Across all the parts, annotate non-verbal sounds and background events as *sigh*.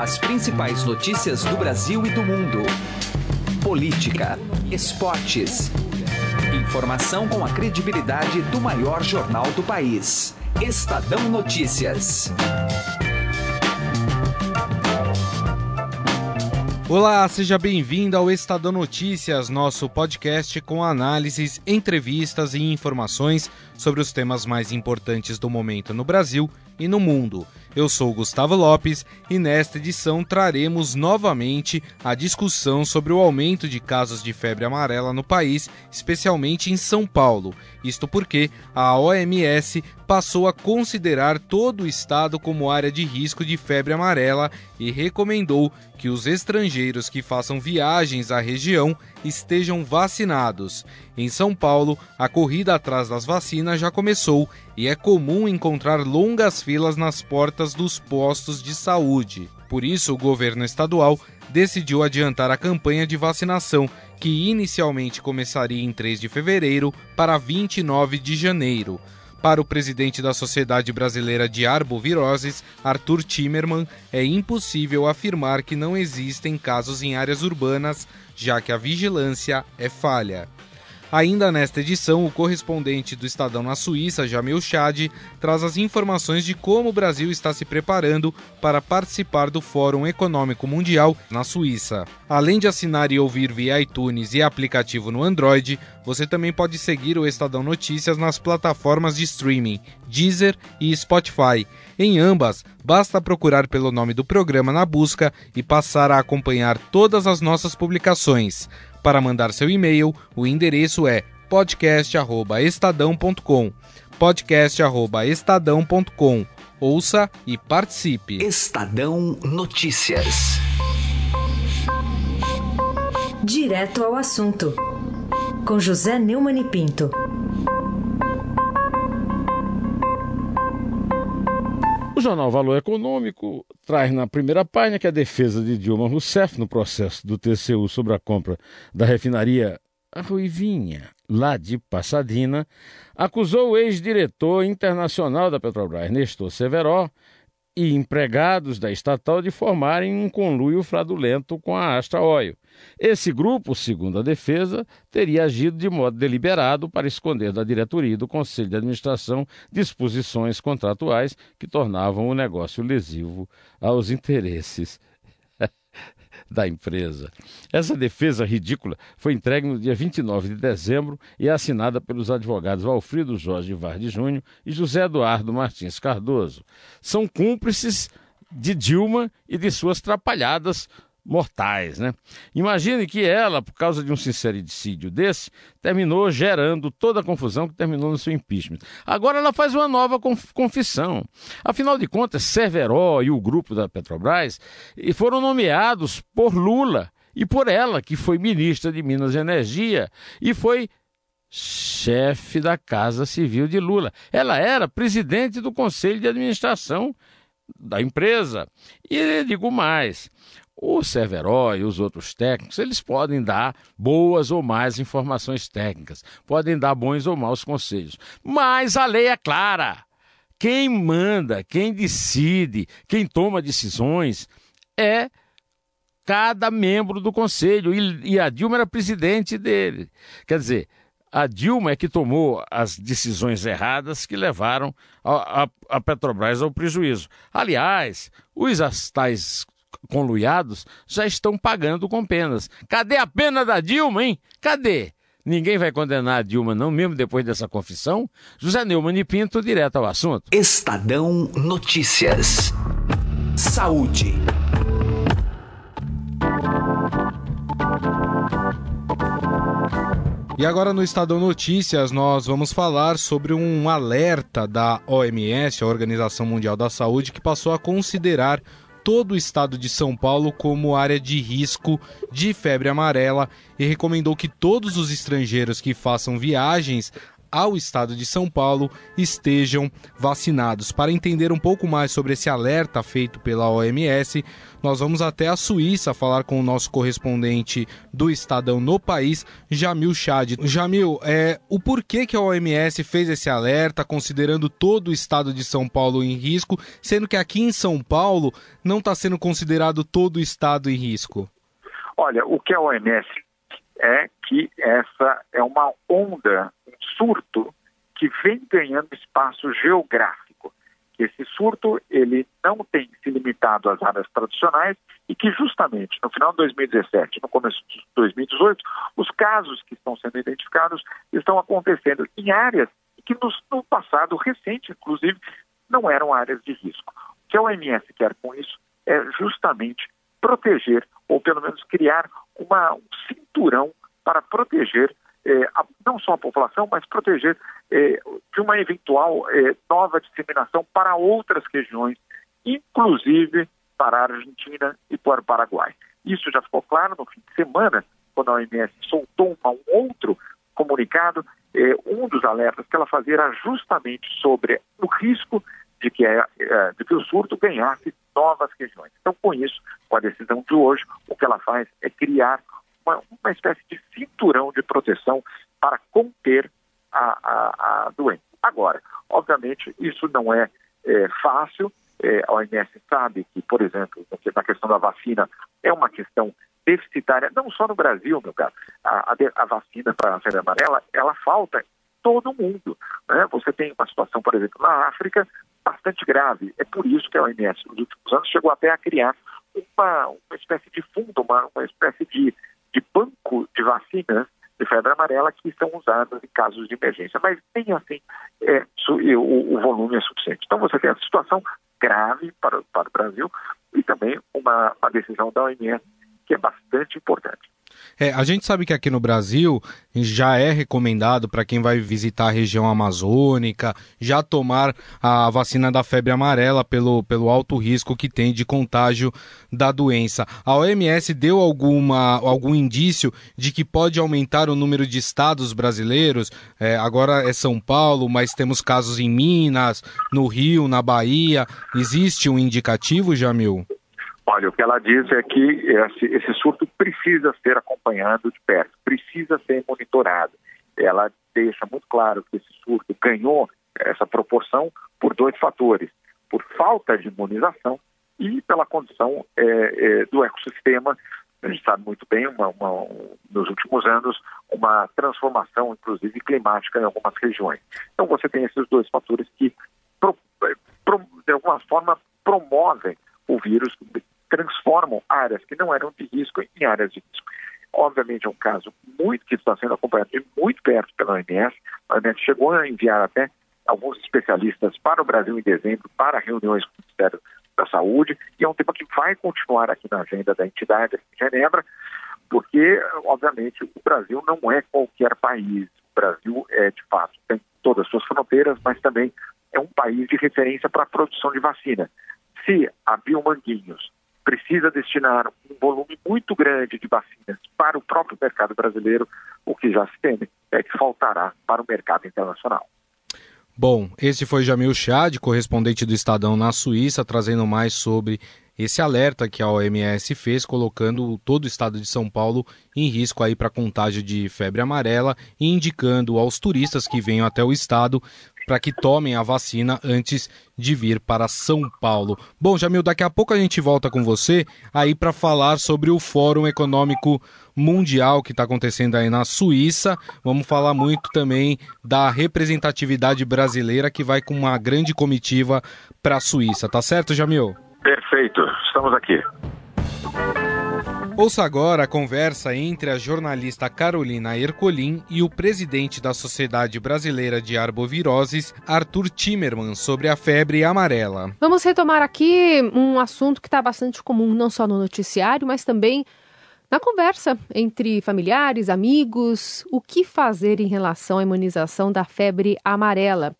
As principais notícias do Brasil e do mundo. Política, esportes. Informação com a credibilidade do maior jornal do país. Estadão Notícias. Olá, seja bem-vindo ao Estadão Notícias, nosso podcast com análises, entrevistas e informações sobre os temas mais importantes do momento no Brasil e no mundo. Eu sou Gustavo Lopes e nesta edição traremos novamente a discussão sobre o aumento de casos de febre amarela no país, especialmente em São Paulo. Isto porque a OMS passou a considerar todo o estado como área de risco de febre amarela e recomendou que os estrangeiros que façam viagens à região estejam vacinados. Em São Paulo, a corrida atrás das vacinas já começou e é comum encontrar longas filas nas portas dos postos de saúde. Por isso, o governo estadual decidiu adiantar a campanha de vacinação, que inicialmente começaria em 3 de fevereiro para 29 de janeiro. Para o presidente da Sociedade Brasileira de Arboviroses, Arthur Timerman, é impossível afirmar que não existem casos em áreas urbanas, já que a vigilância é falha. Ainda nesta edição, o correspondente do Estadão na Suíça, Jamil Chad, traz as informações de como o Brasil está se preparando para participar do Fórum Econômico Mundial na Suíça. Além de assinar e ouvir via iTunes e aplicativo no Android, você também pode seguir o Estadão Notícias nas plataformas de streaming Deezer e Spotify. Em ambas, basta procurar pelo nome do programa na busca e passar a acompanhar todas as nossas publicações. Para mandar seu e-mail, o endereço é podcast@estadão.com. podcast@estadão.com. Ouça e participe. Estadão Notícias. Direto ao assunto. Com José Neumann e Pinto. O jornal Valor Econômico traz na primeira página que a defesa de Dilma Rousseff no processo do TCU sobre a compra da refinaria Ruivinha, lá de Passadina, acusou o ex-diretor internacional da Petrobras, Nestor Severó, e empregados da estatal de formarem um conluio fraudulento com a Astra Oil. Esse grupo, segundo a defesa, teria agido de modo deliberado para esconder da diretoria e do conselho de administração disposições contratuais que tornavam o negócio lesivo aos interesses *laughs* da empresa. Essa defesa ridícula foi entregue no dia 29 de dezembro e é assinada pelos advogados Valfrido Jorge Varde Júnior e José Eduardo Martins Cardoso. São cúmplices de Dilma e de suas trapalhadas mortais, né? Imagine que ela, por causa de um sincericídio desse, terminou gerando toda a confusão que terminou no seu impeachment. Agora ela faz uma nova confissão. Afinal de contas, Cerveró e o grupo da Petrobras foram nomeados por Lula e por ela, que foi ministra de Minas e Energia e foi chefe da Casa Civil de Lula. Ela era presidente do Conselho de Administração da empresa. E digo mais, o Severo e os outros técnicos, eles podem dar boas ou más informações técnicas, podem dar bons ou maus conselhos, mas a lei é clara. Quem manda, quem decide, quem toma decisões é cada membro do conselho. E, a Dilma era presidente dele. Quer dizer, a Dilma é que tomou as decisões erradas que levaram a, a, a Petrobras ao prejuízo. Aliás, os tais conluiados já estão pagando com penas. Cadê a pena da Dilma, hein? Cadê? Ninguém vai condenar a Dilma, não, mesmo depois dessa confissão? José Neumann e Pinto, direto ao assunto. Estadão Notícias. Saúde. E agora no Estadão Notícias nós vamos falar sobre um alerta da OMS, a Organização Mundial da Saúde, que passou a considerar todo o estado de São Paulo como área de risco de febre amarela e recomendou que todos os estrangeiros que façam viagens ao estado de São Paulo estejam vacinados. Para entender um pouco mais sobre esse alerta feito pela OMS, nós vamos até a Suíça falar com o nosso correspondente do Estadão no país, Jamil Chad. Jamil, é, o porquê que a OMS fez esse alerta, considerando todo o estado de São Paulo em risco, sendo que aqui em São Paulo não está sendo considerado todo o estado em risco? Olha, o que a OMS é que essa é uma onda, surto que vem ganhando espaço geográfico. Esse surto ele não tem se limitado às áreas tradicionais e que justamente no final de 2017, no começo de 2018, os casos que estão sendo identificados estão acontecendo em áreas que no, no passado recente, inclusive, não eram áreas de risco. O que a OMS quer com isso é justamente proteger, ou pelo menos criar uma, um cinturão para proteger é, a, não só a população, mas proteger é, de uma eventual é, nova disseminação para outras regiões, inclusive para a Argentina e para o Paraguai. Isso já ficou claro no fim de semana, quando a OMS soltou um outro comunicado. É, um dos alertas que ela fazia era justamente sobre o risco de que, é, é, de que o surto ganhasse novas regiões. Então, com isso, com a decisão de hoje, o que ela faz é criar uma, uma espécie de cinturão de proteção para conter a, a, a doença. Agora, obviamente, isso não é, é fácil. É, a OMS sabe que, por exemplo, na questão da vacina, é uma questão deficitária, não só no Brasil, meu caro. A, a, a vacina para a febre amarela, ela falta todo mundo. Né? Você tem uma situação, por exemplo, na África, bastante grave. É por isso que a OMS, nos últimos anos, chegou até a criar uma, uma espécie de fundo, uma, uma espécie de de banco de vacinas de febre amarela que são usadas em casos de emergência, mas nem assim é, o, o, volume é suficiente. Então você tem a situação grave para, para o Brasil e também uma, uma decisão da OMS que é bastante importante. É, a gente sabe que aqui no Brasil já é recomendado para quem vai visitar a região amazônica já tomar a vacina da febre amarela pelo, pelo alto risco que tem de contágio da doença. A OMS deu alguma, algum indício de que pode aumentar o número de estados brasileiros? É, agora é São Paulo, mas temos casos em Minas, no Rio, na Bahia. Existe um indicativo, Jamil? Olha, o que ela diz é que esse, esse surto precisa ser acompanhado de perto, precisa ser monitorado. Ela deixa muito claro que esse surto ganhou essa proporção por dois fatores: por falta de imunização e pela condição é, é, do ecossistema. A gente sabe muito bem, uma, uma, nos últimos anos, uma transformação, inclusive climática, em algumas regiões. Então, você tem esses dois fatores que, pro, pro, de alguma forma, promovem o vírus transformam áreas que não eram de risco em áreas de risco. Obviamente é um caso muito que está sendo acompanhado de muito perto pela OMS. A OMS chegou a enviar até alguns especialistas para o Brasil em dezembro para reuniões com o Ministério da Saúde e é um tema que vai continuar aqui na agenda da entidade em Genebra, porque obviamente o Brasil não é qualquer país. O Brasil é de fato tem todas as suas fronteiras, mas também é um país de referência para a produção de vacina. Se a Biomanguinhos precisa destinar um volume muito grande de vacinas para o próprio mercado brasileiro, o que já se teme é que faltará para o mercado internacional. Bom, esse foi Jamil Chad, correspondente do Estadão na Suíça, trazendo mais sobre esse alerta que a OMS fez, colocando todo o estado de São Paulo em risco aí para contágio de febre amarela e indicando aos turistas que venham até o estado para que tomem a vacina antes de vir para São Paulo. Bom, Jamil, daqui a pouco a gente volta com você aí para falar sobre o Fórum Econômico Mundial que está acontecendo aí na Suíça. Vamos falar muito também da representatividade brasileira que vai com uma grande comitiva para a Suíça. Tá certo, Jamil? Perfeito, estamos aqui. Ouça agora a conversa entre a jornalista Carolina Ercolim e o presidente da Sociedade Brasileira de Arboviroses, Arthur Timerman, sobre a febre amarela. Vamos retomar aqui um assunto que está bastante comum, não só no noticiário, mas também na conversa entre familiares, amigos, o que fazer em relação à imunização da febre amarela,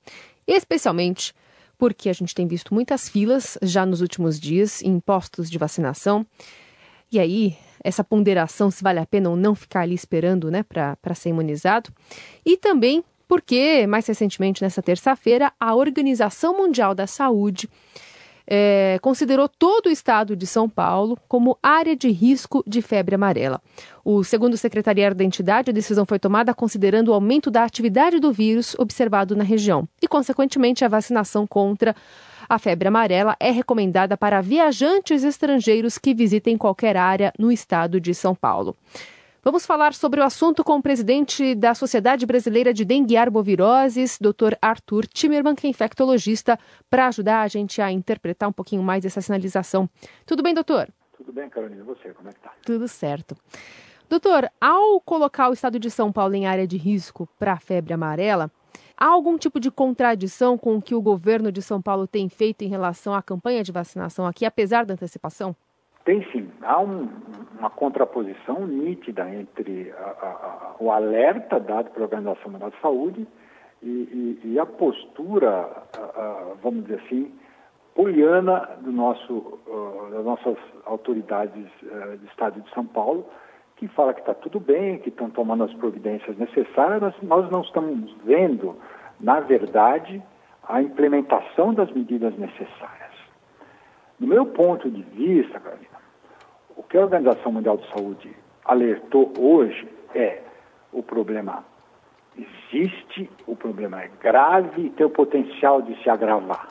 especialmente porque a gente tem visto muitas filas já nos últimos dias em postos de vacinação. E aí, essa ponderação se vale a pena ou não ficar ali esperando né, para ser imunizado. E também porque, mais recentemente, nessa terça-feira, a Organização Mundial da Saúde é, considerou todo o estado de São Paulo como área de risco de febre amarela. O segundo secretariado da entidade, a decisão foi tomada considerando o aumento da atividade do vírus observado na região e, consequentemente, a vacinação contra a febre amarela é recomendada para viajantes estrangeiros que visitem qualquer área no estado de São Paulo. Vamos falar sobre o assunto com o presidente da Sociedade Brasileira de Dengue e Arboviroses, Dr. Arthur Timmerman, que é infectologista, para ajudar a gente a interpretar um pouquinho mais essa sinalização. Tudo bem, doutor? Tudo bem, Carolina. E você, como é que está? Tudo certo. Doutor, ao colocar o estado de São Paulo em área de risco para a febre amarela, há algum tipo de contradição com o que o governo de São Paulo tem feito em relação à campanha de vacinação aqui, apesar da antecipação? Tem sim. Há um, uma contraposição nítida entre a, a, a, o alerta dado pela Organização Mundial de Saúde e, e, e a postura, vamos dizer assim, poliana do nosso, uh, das nossas autoridades uh, do Estado de São Paulo, que fala que está tudo bem, que estão tomando as providências necessárias, nós não estamos vendo, na verdade, a implementação das medidas necessárias. Do meu ponto de vista, Carolina, o que a Organização Mundial de Saúde alertou hoje é o problema existe, o problema é grave e tem o potencial de se agravar.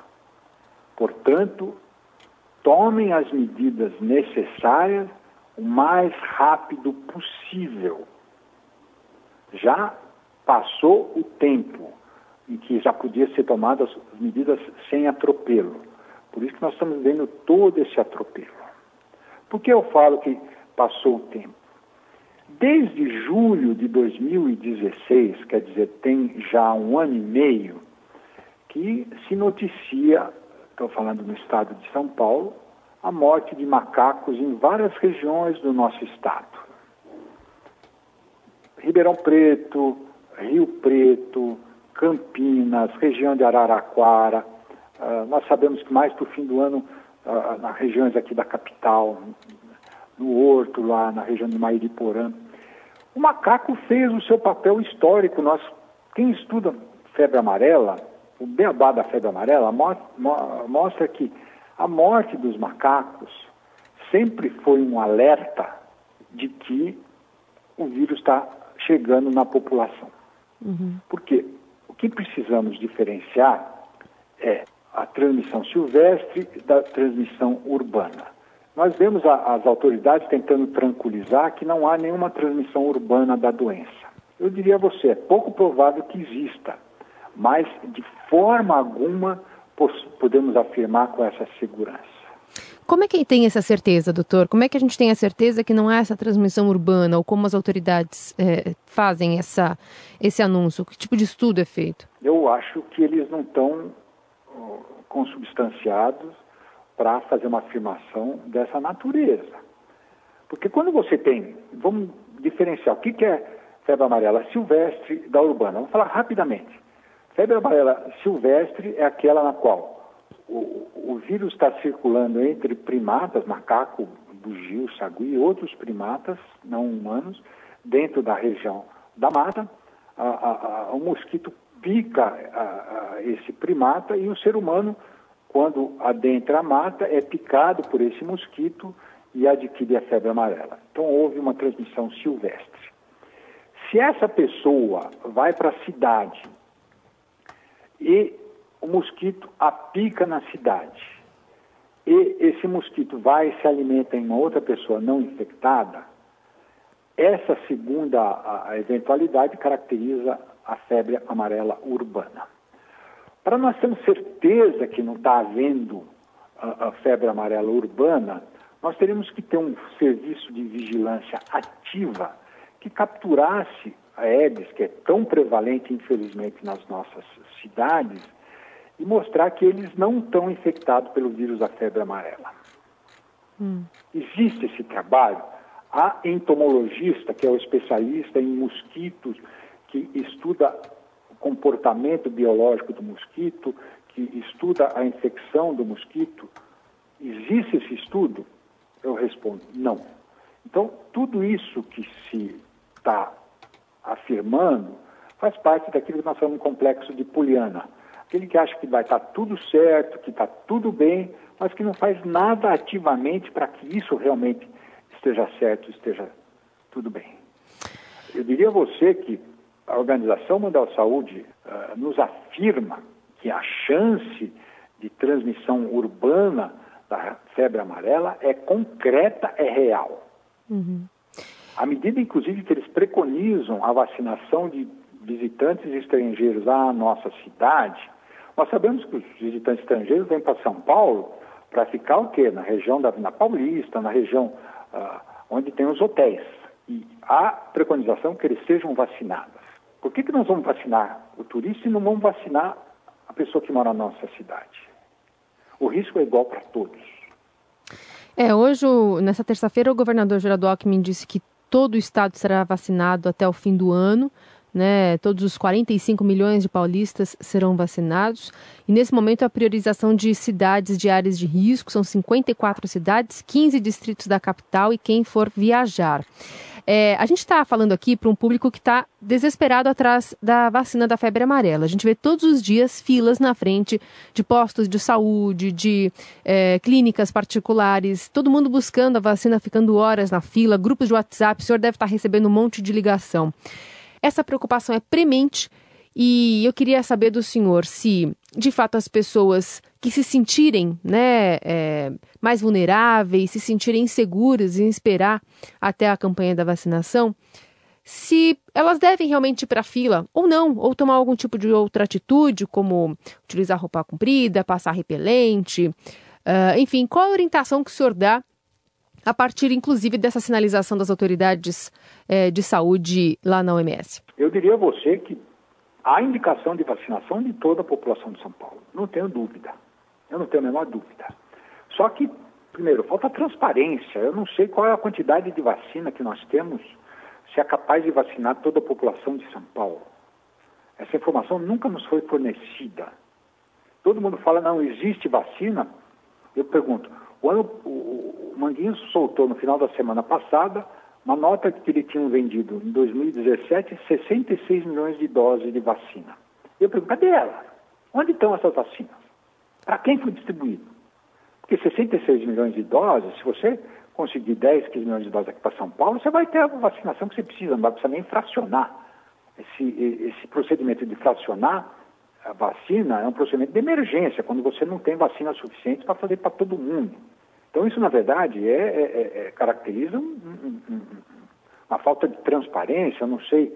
Portanto, tomem as medidas necessárias o mais rápido possível. Já passou o tempo em que já podia ser tomadas medidas sem atropelo. Por isso que nós estamos vendo todo esse atropelo. Por que eu falo que passou o tempo? Desde julho de 2016, quer dizer, tem já um ano e meio, que se noticia, estou falando no estado de São Paulo, a morte de macacos em várias regiões do nosso estado. Ribeirão Preto, Rio Preto, Campinas, região de Araraquara. Uh, nós sabemos que mais para o fim do ano, uh, nas regiões aqui da capital, no Horto, lá na região de Mairiporã. O macaco fez o seu papel histórico. Nós, quem estuda febre amarela, o beabá da febre amarela mostra que a morte dos macacos sempre foi um alerta de que o vírus está chegando na população. Uhum. Porque o que precisamos diferenciar é a transmissão silvestre da transmissão urbana. Nós vemos a, as autoridades tentando tranquilizar que não há nenhuma transmissão urbana da doença. Eu diria a você, é pouco provável que exista, mas de forma alguma podemos afirmar com essa segurança. Como é que tem essa certeza, doutor? Como é que a gente tem a certeza que não há essa transmissão urbana ou como as autoridades é, fazem essa, esse anúncio? Que tipo de estudo é feito? Eu acho que eles não estão consubstanciados para fazer uma afirmação dessa natureza. Porque quando você tem, vamos diferenciar, o que, que é febre amarela silvestre da urbana? Vamos falar rapidamente. Febre amarela silvestre é aquela na qual o, o vírus está circulando entre primatas, macaco, bugio, sagui e outros primatas não humanos, dentro da região da mata. A, a, a, o mosquito pica esse primata e o ser humano, quando adentra a mata, é picado por esse mosquito e adquire a febre amarela. Então houve uma transmissão silvestre. Se essa pessoa vai para a cidade e o mosquito apica na cidade. E esse mosquito vai e se alimenta em uma outra pessoa não infectada. Essa segunda a eventualidade caracteriza a febre amarela urbana. Para nós termos certeza que não está havendo a, a febre amarela urbana, nós teríamos que ter um serviço de vigilância ativa que capturasse a que é tão prevalente, infelizmente, nas nossas cidades, e mostrar que eles não estão infectados pelo vírus da febre amarela. Hum. Existe esse trabalho. Há entomologista, que é o especialista em mosquitos, que estuda o comportamento biológico do mosquito, que estuda a infecção do mosquito. Existe esse estudo? Eu respondo, não. Então, tudo isso que se está afirmando faz parte daquilo que nós chamamos de complexo de Poliana. Aquele que acha que vai estar tudo certo, que está tudo bem, mas que não faz nada ativamente para que isso realmente esteja certo, esteja tudo bem. Eu diria a você que a Organização Mundial de Saúde uh, nos afirma que a chance de transmissão urbana da febre amarela é concreta, é real. Uhum. À medida, inclusive, que eles preconizam a vacinação de visitantes estrangeiros à nossa cidade, nós sabemos que os visitantes estrangeiros vêm para São Paulo para ficar o quê? Na região da Vila Paulista, na região uh, onde tem os hotéis. E há preconização que eles sejam vacinados. Por que, que nós vamos vacinar o turista e não vamos vacinar a pessoa que mora na nossa cidade? O risco é igual para todos. É, hoje, nessa terça-feira, o governador Geraldo Alckmin disse que todo o estado será vacinado até o fim do ano. Né, todos os 45 milhões de paulistas serão vacinados. E nesse momento a priorização de cidades de áreas de risco são 54 cidades, 15 distritos da capital e quem for viajar. É, a gente está falando aqui para um público que está desesperado atrás da vacina da febre amarela. A gente vê todos os dias filas na frente de postos de saúde, de é, clínicas particulares, todo mundo buscando a vacina, ficando horas na fila, grupos de WhatsApp. O senhor deve estar tá recebendo um monte de ligação. Essa preocupação é premente e eu queria saber do senhor se, de fato, as pessoas que se sentirem né, é, mais vulneráveis, se sentirem inseguras em esperar até a campanha da vacinação, se elas devem realmente ir para a fila ou não, ou tomar algum tipo de outra atitude, como utilizar roupa comprida, passar repelente, uh, enfim, qual a orientação que o senhor dá a partir, inclusive, dessa sinalização das autoridades eh, de saúde lá na OMS? Eu diria a você que há indicação de vacinação de toda a população de São Paulo, não tenho dúvida. Eu não tenho a menor dúvida. Só que, primeiro, falta transparência. Eu não sei qual é a quantidade de vacina que nós temos, se é capaz de vacinar toda a população de São Paulo. Essa informação nunca nos foi fornecida. Todo mundo fala, não existe vacina. Eu pergunto, o, ano, o, o Manguinho soltou no final da semana passada uma nota que ele tinha vendido em 2017 66 milhões de doses de vacina. Eu pergunto, cadê ela? Onde estão essas vacinas? Para quem foi distribuído? Porque 66 milhões de doses, se você conseguir 10, 15 milhões de doses aqui para São Paulo, você vai ter a vacinação que você precisa, não vai precisar nem fracionar. Esse, esse procedimento de fracionar a vacina é um procedimento de emergência, quando você não tem vacina suficiente para fazer para todo mundo. Então, isso, na verdade, é, é, é, é caracteriza um, um, uma falta de transparência, eu não sei,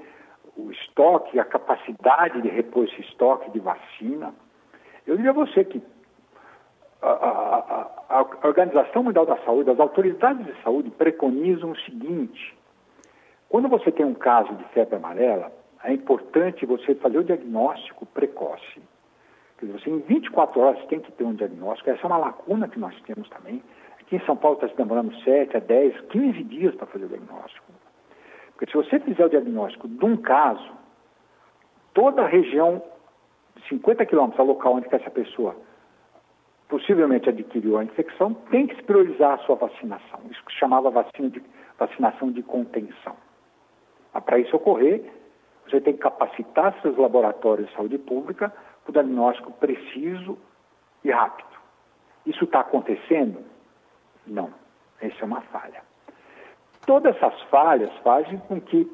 o estoque, a capacidade de repor esse estoque de vacina. Eu diria a você que a, a, a, a Organização Mundial da Saúde, as autoridades de saúde preconizam o seguinte: quando você tem um caso de febre amarela, é importante você fazer o diagnóstico precoce. Quer dizer, você em 24 horas tem que ter um diagnóstico. Essa é uma lacuna que nós temos também. Aqui em São Paulo está se demorando 7 a 10, 15 dias para fazer o diagnóstico. Porque se você fizer o diagnóstico de um caso, toda a região, 50 quilômetros, a local onde essa pessoa possivelmente adquiriu a infecção, tem que priorizar a sua vacinação. Isso que chamava vacina de, vacinação de contenção. Para isso ocorrer, você tem que capacitar seus laboratórios de saúde pública para o diagnóstico preciso e rápido. Isso está acontecendo? Não. Essa é uma falha. Todas essas falhas fazem com que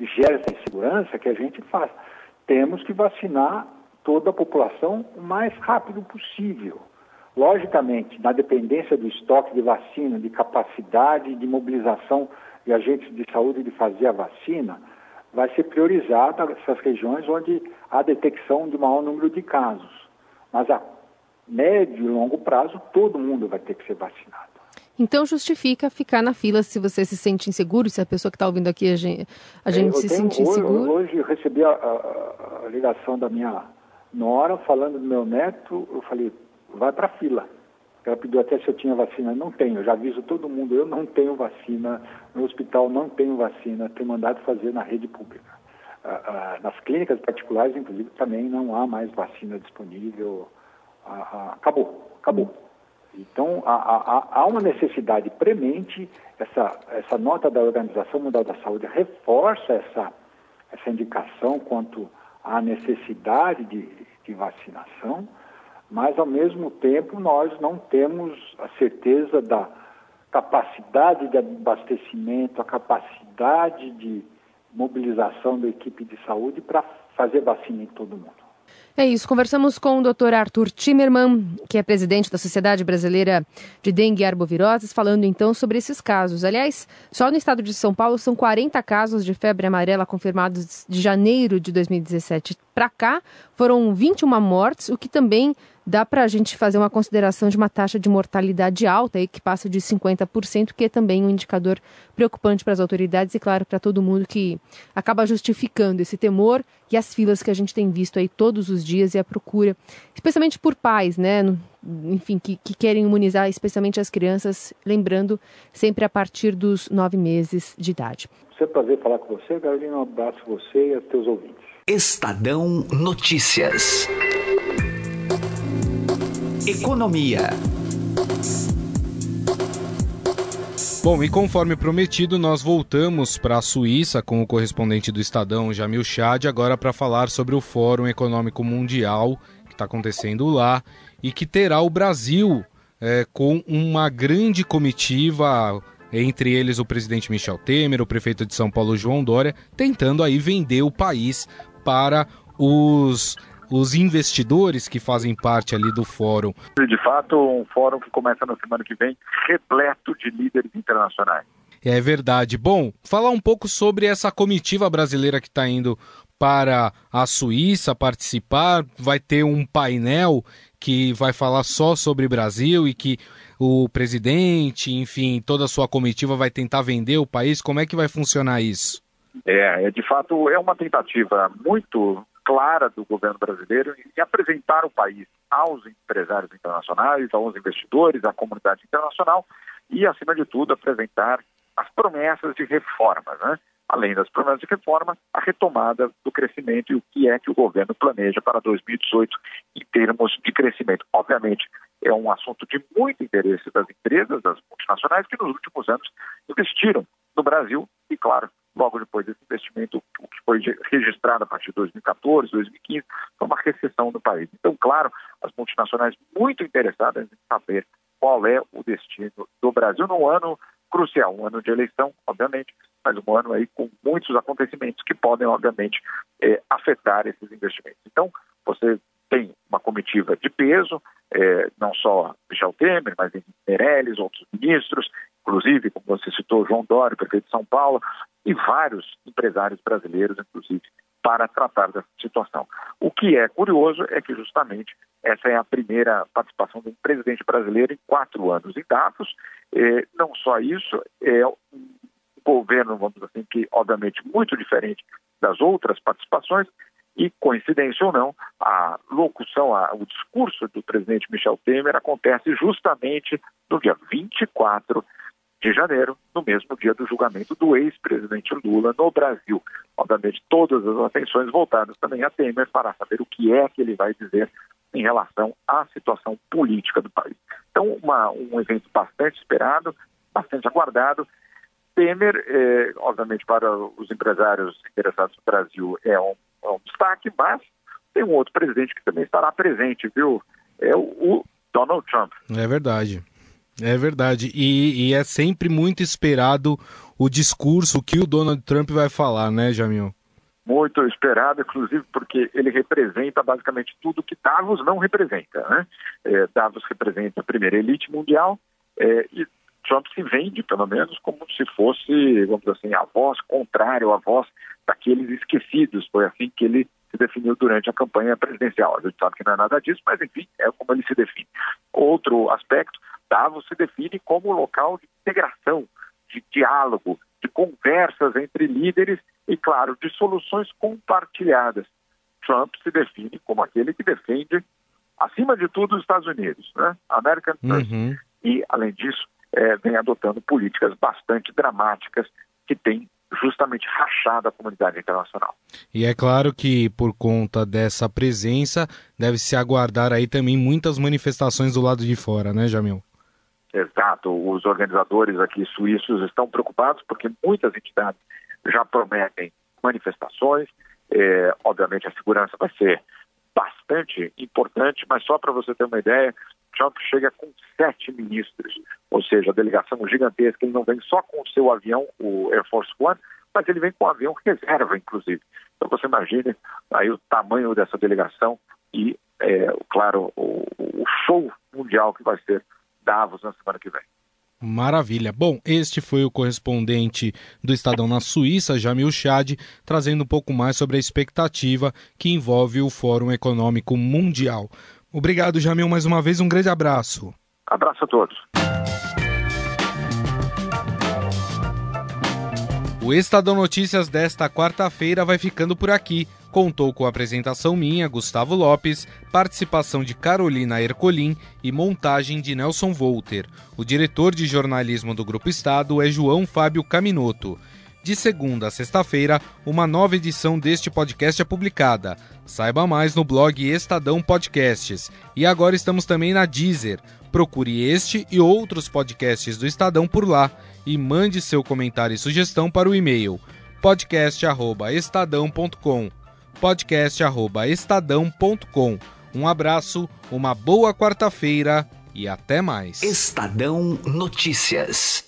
gere essa insegurança que a gente faz. Temos que vacinar toda a população o mais rápido possível. Logicamente, na dependência do estoque de vacina, de capacidade de mobilização de agentes de saúde de fazer a vacina, vai ser priorizada essas regiões onde há detecção de maior número de casos. Mas a médio e longo prazo, todo mundo vai ter que ser vacinado. Então justifica ficar na fila se você se sente inseguro, se a pessoa que está ouvindo aqui, a gente, a gente se tenho, sente inseguro. Hoje, eu recebi a, a, a, ligação da minha nora falando do meu neto, eu falei, vai para a fila. Ela pediu até se eu tinha vacina. Não tenho, eu já aviso todo mundo, eu não tenho vacina, no hospital não tenho vacina, tenho mandado fazer na rede pública. Ah, ah, nas clínicas particulares, inclusive, também não há mais vacina disponível. Ah acabou, acabou. Então, há, há, há, uma necessidade premente, essa, essa nota da Organização Mundial da Saúde reforça essa, essa indicação quanto à necessidade de, de vacinação, mas ao mesmo tempo nós não temos a certeza da capacidade de abastecimento, a capacidade de mobilização da equipe de saúde para fazer vacina em todo mundo. É isso. Conversamos com o Dr. Arthur Timmerman, que é presidente da Sociedade Brasileira de Dengue e Arboviroses, falando então sobre esses casos. Aliás, só no estado de São Paulo são 40 casos de febre amarela confirmados de janeiro de 2017 para cá. Foram 21 mortes, o que também dá para a gente fazer uma consideração de uma taxa de mortalidade alta, aí, que passa de 50%, que é também um indicador preocupante para as autoridades e, claro, para todo mundo que acaba justificando esse temor e as filas que a gente tem visto aí todos os dias e a procura, especialmente por pais, né? Enfim, que, que querem imunizar especialmente as crianças, lembrando sempre a partir dos nove meses de idade. É um prazer falar com você, Carolina. Um abraço a você e aos teus ouvintes. Estadão Notícias. Economia. Bom, e conforme prometido, nós voltamos para a Suíça com o correspondente do Estadão, Jamil Chad, agora para falar sobre o Fórum Econômico Mundial que está acontecendo lá e que terá o Brasil é, com uma grande comitiva, entre eles o presidente Michel Temer, o prefeito de São Paulo João Dória, tentando aí vender o país para os os investidores que fazem parte ali do fórum. De fato, um fórum que começa na semana que vem, repleto de líderes internacionais. É verdade. Bom, falar um pouco sobre essa comitiva brasileira que está indo para a Suíça participar. Vai ter um painel que vai falar só sobre Brasil e que o presidente, enfim, toda a sua comitiva vai tentar vender o país. Como é que vai funcionar isso? É, é de fato é uma tentativa muito clara do governo brasileiro em apresentar o país aos empresários internacionais, aos investidores, à comunidade internacional e, acima de tudo, apresentar as promessas de reformas, né? além das promessas de reforma, a retomada do crescimento e o que é que o governo planeja para 2018 em termos de crescimento. Obviamente, é um assunto de muito interesse das empresas, das multinacionais, que nos últimos anos investiram no Brasil e, claro, logo depois desse investimento, foi registrado a partir de 2014, 2015, foi uma recessão no país. Então, claro, as multinacionais muito interessadas em saber qual é o destino do Brasil num ano crucial, um ano de eleição, obviamente, mas um ano aí com muitos acontecimentos que podem, obviamente, é, afetar esses investimentos. Então, você tem uma comitiva de peso, é, não só Michel Temer, mas Meirelles, outros ministros, inclusive, como você citou, João Dória, prefeito de São Paulo, e vários empresários brasileiros, inclusive, para tratar dessa situação. O que é curioso é que justamente essa é a primeira participação de um presidente brasileiro em quatro anos em dados. É, não só isso, é um governo, vamos dizer assim, que obviamente muito diferente das outras participações, e, coincidência ou não, a locução, a, o discurso do presidente Michel Temer acontece justamente no dia 24 de janeiro, no mesmo dia do julgamento do ex-presidente Lula no Brasil. Obviamente, todas as atenções voltadas também a Temer para saber o que é que ele vai dizer em relação à situação política do país. Então, uma, um evento bastante esperado, bastante aguardado. Temer, eh, obviamente, para os empresários interessados no Brasil, é um, é um, destaque, mas tem um outro presidente que também estará presente, viu? É o, o Donald Trump. É verdade. É verdade. E, e, é sempre muito esperado o discurso, que o Donald Trump vai falar, né, Jamil? Muito esperado, inclusive porque ele representa basicamente tudo que Davos não representa. Né? É, Davos representa a primeira elite mundial é, e Trump se vende, pelo menos, como se fosse, vamos dizer assim, a voz contrária, a voz daqueles esquecidos. Foi assim que ele se definiu durante a campanha presidencial. A gente sabe que não é nada disso, mas enfim, é como ele se define. Outro aspecto, Davos se define como local de integração, de diálogo, de conversas entre líderes e, claro, de soluções compartilhadas. Trump se define como aquele que defende, acima de tudo, os Estados Unidos, né? American First. Uhum. E, além disso, é, vem adotando políticas bastante dramáticas que têm justamente rachado a comunidade internacional. E é claro que por conta dessa presença deve se aguardar aí também muitas manifestações do lado de fora, né, Jamil? Exato. Os organizadores aqui suíços estão preocupados porque muitas entidades já prometem manifestações. É, obviamente, a segurança vai ser bastante importante, mas só para você ter uma ideia, Trump chega com sete ministros, ou seja, a delegação gigantesca. Ele não vem só com o seu avião, o Air Force One, mas ele vem com um avião reserva, inclusive. Então você imagine aí o tamanho dessa delegação e, é, claro, o, o show mundial que vai ser Davos na semana que vem. Maravilha. Bom, este foi o correspondente do Estadão na Suíça, Jamil Chad, trazendo um pouco mais sobre a expectativa que envolve o Fórum Econômico Mundial. Obrigado, Jamil, mais uma vez. Um grande abraço. Abraço a todos. O Estadão Notícias desta quarta-feira vai ficando por aqui. Contou com a apresentação minha, Gustavo Lopes, participação de Carolina Ercolim e montagem de Nelson Volter. O diretor de jornalismo do Grupo Estado é João Fábio Caminoto. De segunda a sexta-feira, uma nova edição deste podcast é publicada. Saiba mais no blog Estadão Podcasts. E agora estamos também na Deezer. Procure este e outros podcasts do Estadão por lá e mande seu comentário e sugestão para o e-mail podcast@estadão.com podcast@estadão.com. Um abraço, uma boa quarta-feira e até mais. Estadão Notícias.